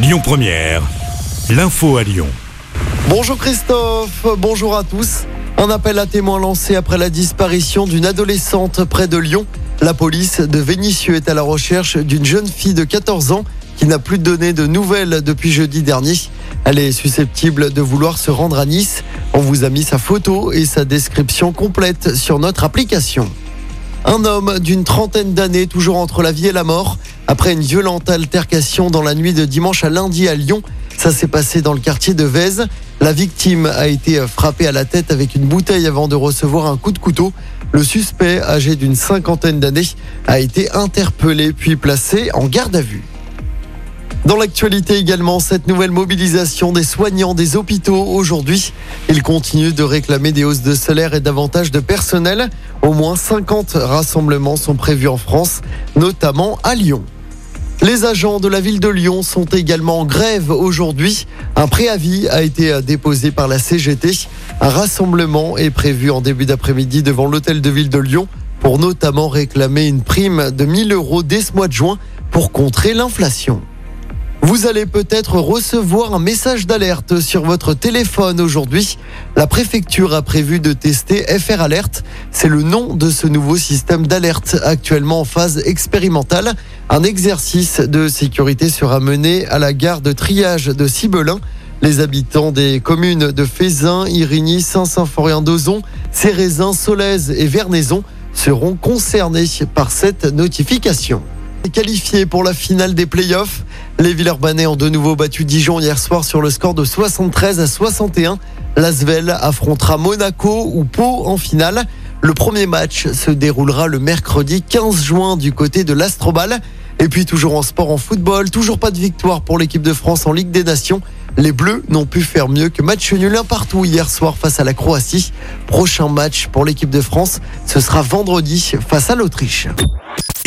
Lyon Première, l'info à Lyon. Bonjour Christophe, bonjour à tous. Un appel à témoins lancé après la disparition d'une adolescente près de Lyon. La police de Vénissieux est à la recherche d'une jeune fille de 14 ans qui n'a plus donné de nouvelles depuis jeudi dernier. Elle est susceptible de vouloir se rendre à Nice. On vous a mis sa photo et sa description complète sur notre application. Un homme d'une trentaine d'années, toujours entre la vie et la mort, après une violente altercation dans la nuit de dimanche à lundi à Lyon. Ça s'est passé dans le quartier de Vèze. La victime a été frappée à la tête avec une bouteille avant de recevoir un coup de couteau. Le suspect, âgé d'une cinquantaine d'années, a été interpellé puis placé en garde à vue. Dans l'actualité également, cette nouvelle mobilisation des soignants des hôpitaux aujourd'hui. Ils continuent de réclamer des hausses de salaire et davantage de personnel. Au moins 50 rassemblements sont prévus en France, notamment à Lyon. Les agents de la ville de Lyon sont également en grève aujourd'hui. Un préavis a été déposé par la CGT. Un rassemblement est prévu en début d'après-midi devant l'hôtel de ville de Lyon pour notamment réclamer une prime de 1000 euros dès ce mois de juin pour contrer l'inflation. Vous allez peut-être recevoir un message d'alerte sur votre téléphone aujourd'hui. La préfecture a prévu de tester FR Alert. C'est le nom de ce nouveau système d'alerte actuellement en phase expérimentale. Un exercice de sécurité sera mené à la gare de triage de Cibelin. Les habitants des communes de Fézin, Irigny, Saint-Symphorien-d'Ozon, Cérézin, Solèze et Vernaison seront concernés par cette notification. Qualifiés pour la finale des playoffs, les Villeurbanais ont de nouveau battu Dijon hier soir sur le score de 73 à 61. L'Asvel affrontera Monaco ou Pau en finale. Le premier match se déroulera le mercredi 15 juin du côté de l'Astrobal. Et puis toujours en sport, en football, toujours pas de victoire pour l'équipe de France en Ligue des Nations. Les Bleus n'ont pu faire mieux que match nul un partout hier soir face à la Croatie. Prochain match pour l'équipe de France, ce sera vendredi face à l'Autriche.